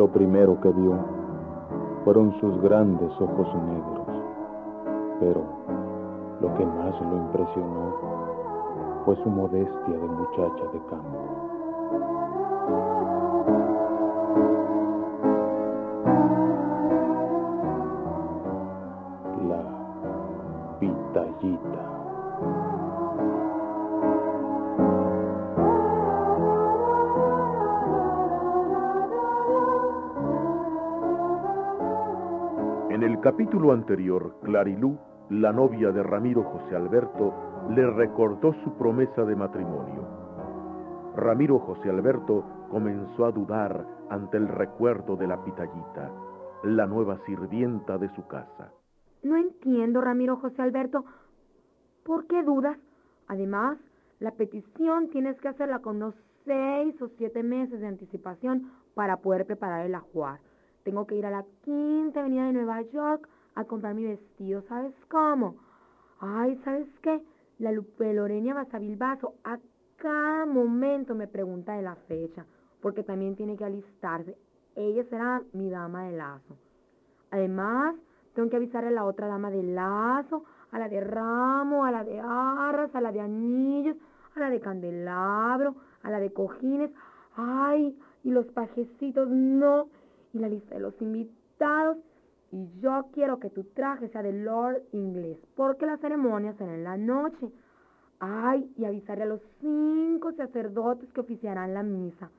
Lo primero que vio fueron sus grandes ojos negros, pero lo que más lo impresionó fue su modestia de muchacha de campo. Capítulo anterior, Clarilú, la novia de Ramiro José Alberto, le recordó su promesa de matrimonio. Ramiro José Alberto comenzó a dudar ante el recuerdo de la pitallita, la nueva sirvienta de su casa. No entiendo, Ramiro José Alberto. ¿Por qué dudas? Además, la petición tienes que hacerla con unos seis o siete meses de anticipación para poder preparar el ajuar. Tengo que ir a la quinta avenida de Nueva York a comprar mi vestido, ¿sabes cómo? Ay, ¿sabes qué? La Lupe Lorena Basavilbaso a cada momento me pregunta de la fecha, porque también tiene que alistarse. Ella será mi dama de lazo. Además, tengo que avisarle a la otra dama de lazo, a la de ramo, a la de arras, a la de anillos, a la de candelabro, a la de cojines. Ay, y los pajecitos, no y la lista de los invitados. Y yo quiero que tu traje sea de Lord inglés, porque la ceremonia será en la noche. Ay, y avisaré a los cinco sacerdotes que oficiarán la misa.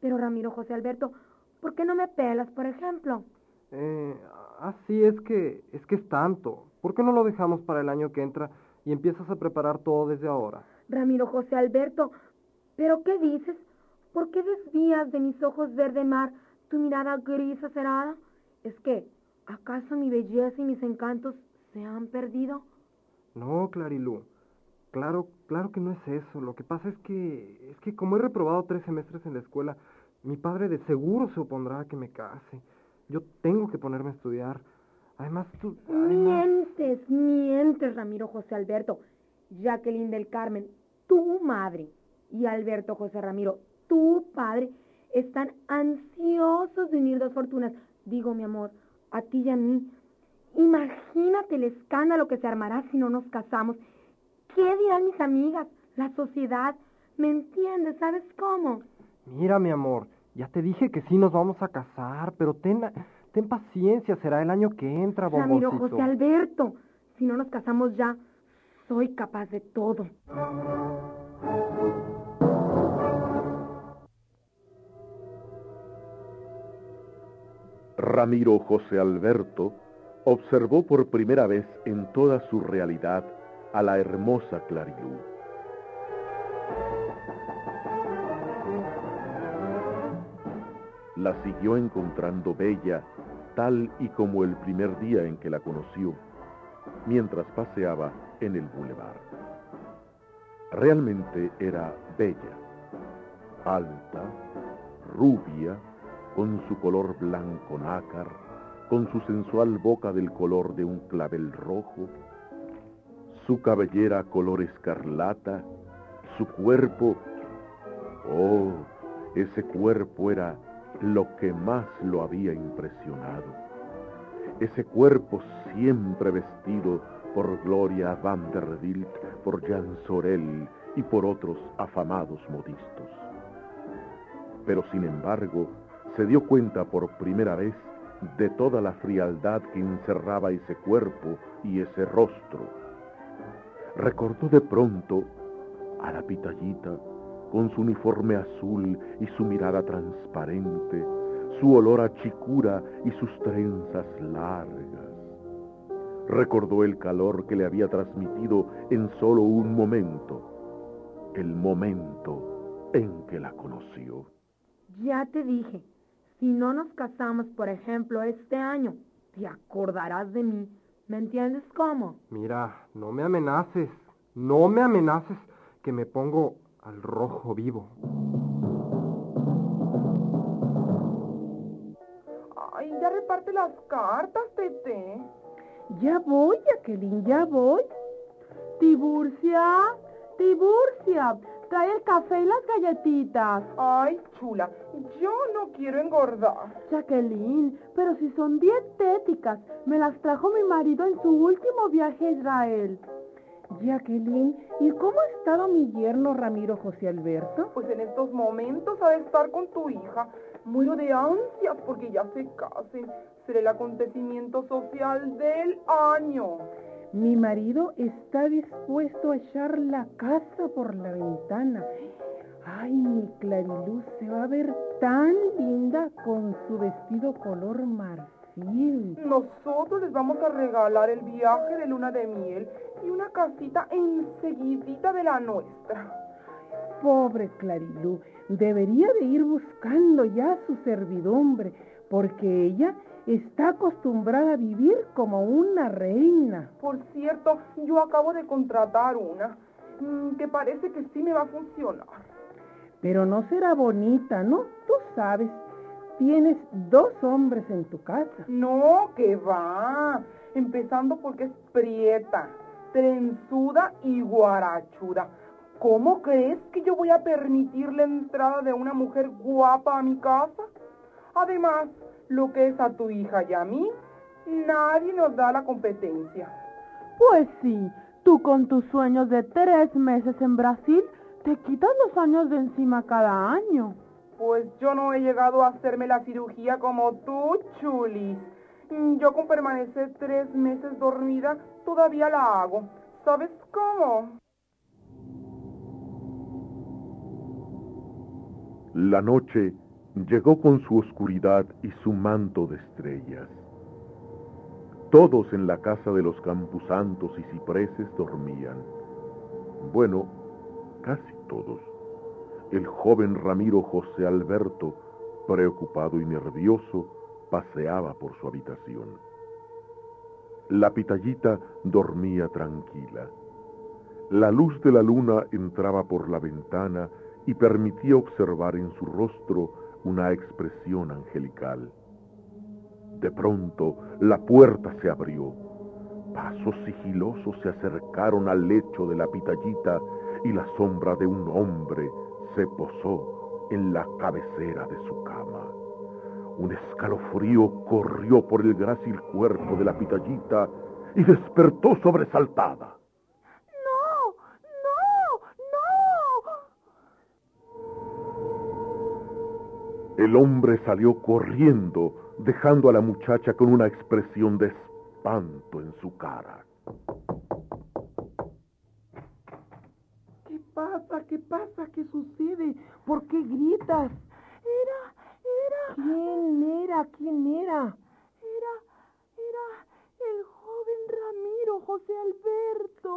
Pero Ramiro José Alberto, ¿por qué no me pelas, por ejemplo? Eh, así es que, es que es tanto. ¿Por qué no lo dejamos para el año que entra y empiezas a preparar todo desde ahora? Ramiro José Alberto, ¿pero qué dices? ¿Por qué desvías de mis ojos verde mar tu mirada gris acerada? ¿Es que, acaso mi belleza y mis encantos se han perdido? No, Clarilú. Claro, claro que no es eso. Lo que pasa es que, es que como he reprobado tres semestres en la escuela, mi padre de seguro se opondrá a que me case. Yo tengo que ponerme a estudiar. Además, tú... Mientes, mientes, Ramiro José Alberto. Jacqueline del Carmen, tu madre, y Alberto José Ramiro, tu padre, están ansiosos de unir dos fortunas. Digo, mi amor, a ti y a mí. Imagínate el escándalo que se armará si no nos casamos. ¿Qué dirán mis amigas? La sociedad. ¿Me entiendes? ¿Sabes cómo? Mira, mi amor, ya te dije que sí nos vamos a casar, pero ten, ten paciencia, será el año que entra, bomboncito. Ramiro José Alberto, si no nos casamos ya, soy capaz de todo. Ramiro José Alberto observó por primera vez en toda su realidad a la hermosa Clarilú. La siguió encontrando bella, tal y como el primer día en que la conoció, mientras paseaba en el bulevar. Realmente era bella, alta, rubia, con su color blanco nácar, con su sensual boca del color de un clavel rojo, su cabellera color escarlata, su cuerpo, oh, ese cuerpo era lo que más lo había impresionado. Ese cuerpo siempre vestido por Gloria Vanderbilt, por Jean Sorel y por otros afamados modistos. Pero sin embargo, se dio cuenta por primera vez de toda la frialdad que encerraba ese cuerpo y ese rostro. Recordó de pronto a la pitallita con su uniforme azul y su mirada transparente, su olor a chicura y sus trenzas largas. Recordó el calor que le había transmitido en solo un momento, el momento en que la conoció. Ya te dije, si no nos casamos, por ejemplo, este año, te acordarás de mí. ¿Me entiendes cómo? Mira, no me amenaces. No me amenaces que me pongo al rojo vivo. Ay, ya reparte las cartas, Tete. Ya voy, Jacqueline, ya voy. Tiburcia, Tiburcia, trae el café y las galletitas. Ay, chula, yo no quiero engordar. Jacqueline, pero si son dietéticas, me las trajo mi marido en su último viaje a Israel. Jacqueline, ¿y cómo ha estado mi yerno Ramiro José Alberto? Pues en estos momentos ha de estar con tu hija. Muero de ansias porque ya se casen. Será el acontecimiento social del año. Mi marido está dispuesto a echar la casa por la ventana. Ay, mi Clariluz se va a ver tan linda con su vestido color marfil. Nosotros les vamos a regalar el viaje de luna de miel y una casita enseguidita de la nuestra. Pobre Clarilú, debería de ir buscando ya su servidumbre, porque ella está acostumbrada a vivir como una reina. Por cierto, yo acabo de contratar una, mm, que parece que sí me va a funcionar. Pero no será bonita, ¿no? Tú sabes, tienes dos hombres en tu casa. No, que va. Empezando porque es prieta, trenzuda y guarachuda. ¿Cómo crees que yo voy a permitir la entrada de una mujer guapa a mi casa? Además, lo que es a tu hija y a mí, nadie nos da la competencia. Pues sí, tú con tus sueños de tres meses en Brasil, te quitas los años de encima cada año. Pues yo no he llegado a hacerme la cirugía como tú, Chulis. Yo con permanecer tres meses dormida todavía la hago. ¿Sabes cómo? La noche llegó con su oscuridad y su manto de estrellas. Todos en la casa de los campusantos y cipreses dormían. Bueno, casi todos. El joven Ramiro José Alberto, preocupado y nervioso, paseaba por su habitación. La pitallita dormía tranquila. La luz de la luna entraba por la ventana y permitía observar en su rostro una expresión angelical. De pronto la puerta se abrió. Pasos sigilosos se acercaron al lecho de la pitallita y la sombra de un hombre se posó en la cabecera de su cama. Un escalofrío corrió por el grácil cuerpo de la pitallita y despertó sobresaltada. El hombre salió corriendo, dejando a la muchacha con una expresión de espanto en su cara. ¿Qué pasa? ¿Qué pasa? ¿Qué sucede? ¿Por qué gritas? Era, era. ¿Quién era? ¿Quién era? Era, era el joven Ramiro José Alberto.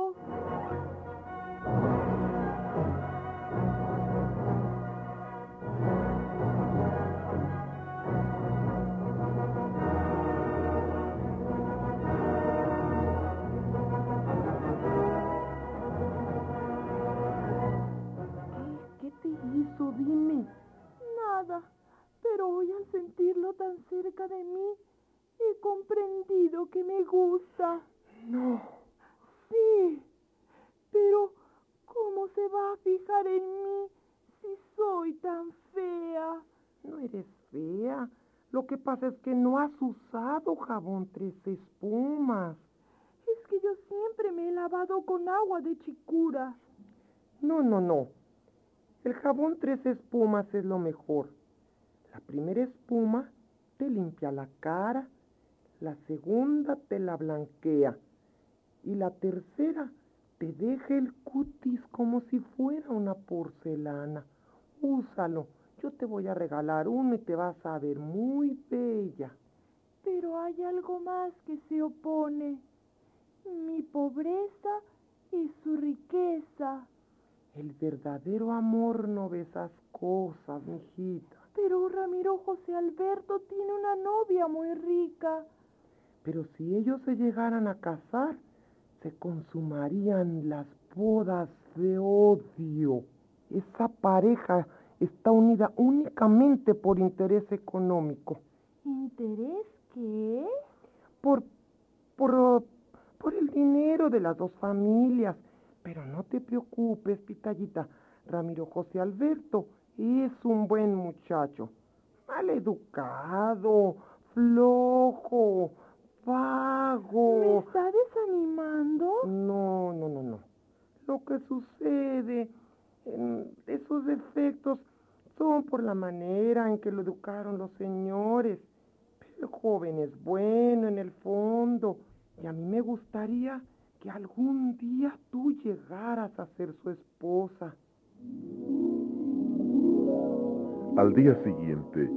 Te hizo? Dime. Nada, pero hoy al sentirlo tan cerca de mí, he comprendido que me gusta. No. Sí, pero ¿cómo se va a fijar en mí si soy tan fea? No eres fea. Lo que pasa es que no has usado jabón tres espumas. Es que yo siempre me he lavado con agua de chicura. No, no, no. El jabón tres espumas es lo mejor. La primera espuma te limpia la cara, la segunda te la blanquea y la tercera te deja el cutis como si fuera una porcelana. Úsalo. Yo te voy a regalar uno y te vas a ver muy bella. Pero hay algo más que se opone. Mi pobreza y su riqueza. El verdadero amor no ve esas cosas, mijita. Pero Ramiro José Alberto tiene una novia muy rica. Pero si ellos se llegaran a casar, se consumarían las bodas de odio. Esa pareja está unida únicamente por interés económico. ¿Interés qué? Por, por, por el dinero de las dos familias. Pero no te preocupes, Pitallita. Ramiro José Alberto es un buen muchacho, mal educado, flojo, vago. ¿Me está desanimando? No, no, no, no. Lo que sucede, en esos defectos, son por la manera en que lo educaron los señores. Pero el joven es bueno en el fondo y a mí me gustaría que algún día tú llegaras a ser su esposa. Al día siguiente,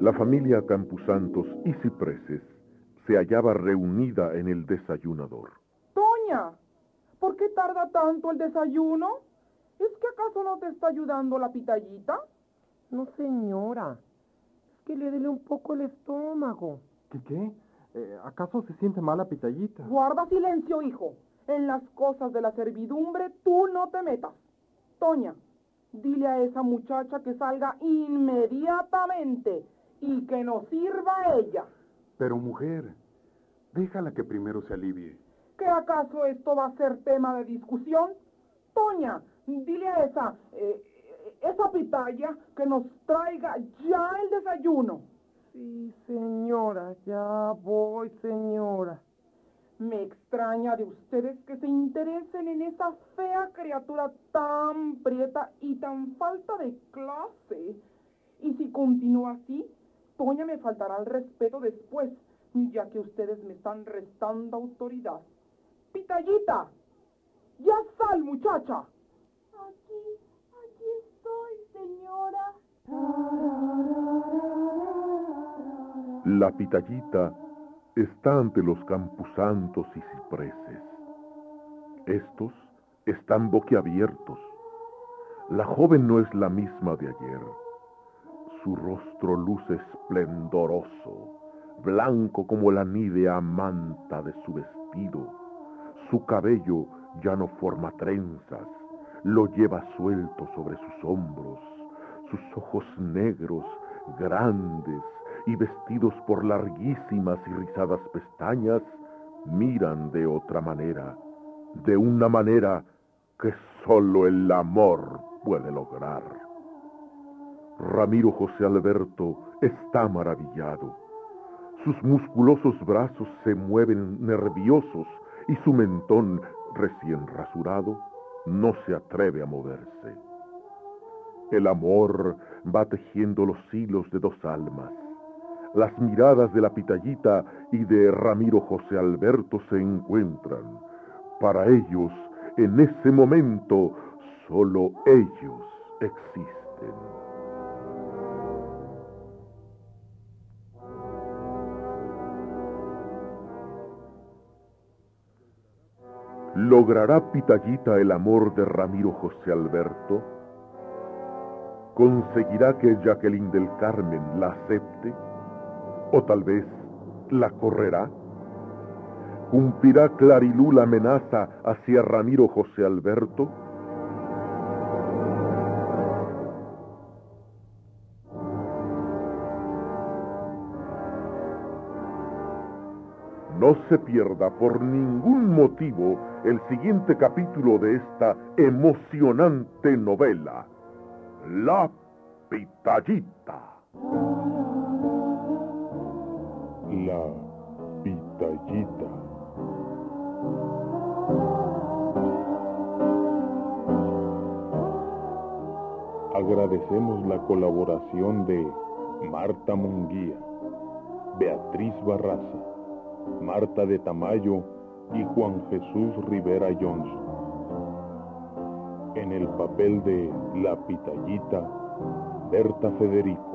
la familia Campusantos y Cipreses se hallaba reunida en el desayunador. Toña, ¿por qué tarda tanto el desayuno? ¿Es que acaso no te está ayudando la pitallita? No, señora. Es que le duele un poco el estómago. ¿Qué qué? Eh, ¿Acaso se siente mala pitallita? Guarda silencio, hijo. En las cosas de la servidumbre tú no te metas. Toña, dile a esa muchacha que salga inmediatamente y que nos sirva a ella. Pero mujer, déjala que primero se alivie. ¿Que acaso esto va a ser tema de discusión? Toña, dile a esa, eh, esa pitaya que nos traiga ya el desayuno. Sí, señora, ya voy, señora. Me extraña de ustedes que se interesen en esa fea criatura tan prieta y tan falta de clase. Y si continúa así, Toña me faltará el respeto después, ya que ustedes me están restando autoridad. Pitallita, ya sal, muchacha. Aquí, aquí estoy, señora. La pitallita está ante los campusantos y cipreses. Estos están boquiabiertos. La joven no es la misma de ayer. Su rostro luce esplendoroso, blanco como la nívea manta de su vestido. Su cabello ya no forma trenzas, lo lleva suelto sobre sus hombros. Sus ojos negros, grandes, y vestidos por larguísimas y rizadas pestañas, miran de otra manera, de una manera que sólo el amor puede lograr. Ramiro José Alberto está maravillado. Sus musculosos brazos se mueven nerviosos y su mentón, recién rasurado, no se atreve a moverse. El amor va tejiendo los hilos de dos almas las miradas de la pitallita y de Ramiro José Alberto se encuentran. Para ellos, en ese momento, solo ellos existen. ¿Logrará Pitallita el amor de Ramiro José Alberto? ¿Conseguirá que Jacqueline del Carmen la acepte? ¿O tal vez la correrá? ¿Cumplirá Clarilú la amenaza hacia Ramiro José Alberto? No se pierda por ningún motivo el siguiente capítulo de esta emocionante novela, La Pitallita. La pitallita. Agradecemos la colaboración de Marta Munguía, Beatriz Barraza, Marta de Tamayo y Juan Jesús Rivera Johnson. En el papel de La Pitallita, Berta Federico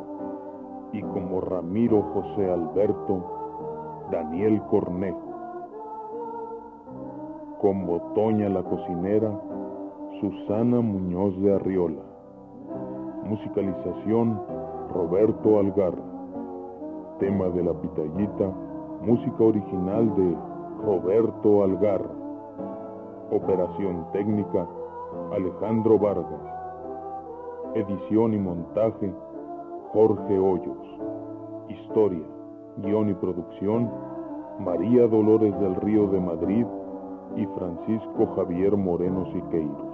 y como Ramiro José Alberto, Daniel Cornejo. Como Toña la cocinera, Susana Muñoz de Arriola. Musicalización, Roberto Algarra. Tema de la pitallita, música original de Roberto Algarra. Operación técnica, Alejandro Vargas. Edición y montaje, Jorge Hoyos. Historia, guion y producción, María Dolores del Río de Madrid y Francisco Javier Moreno Siqueiros.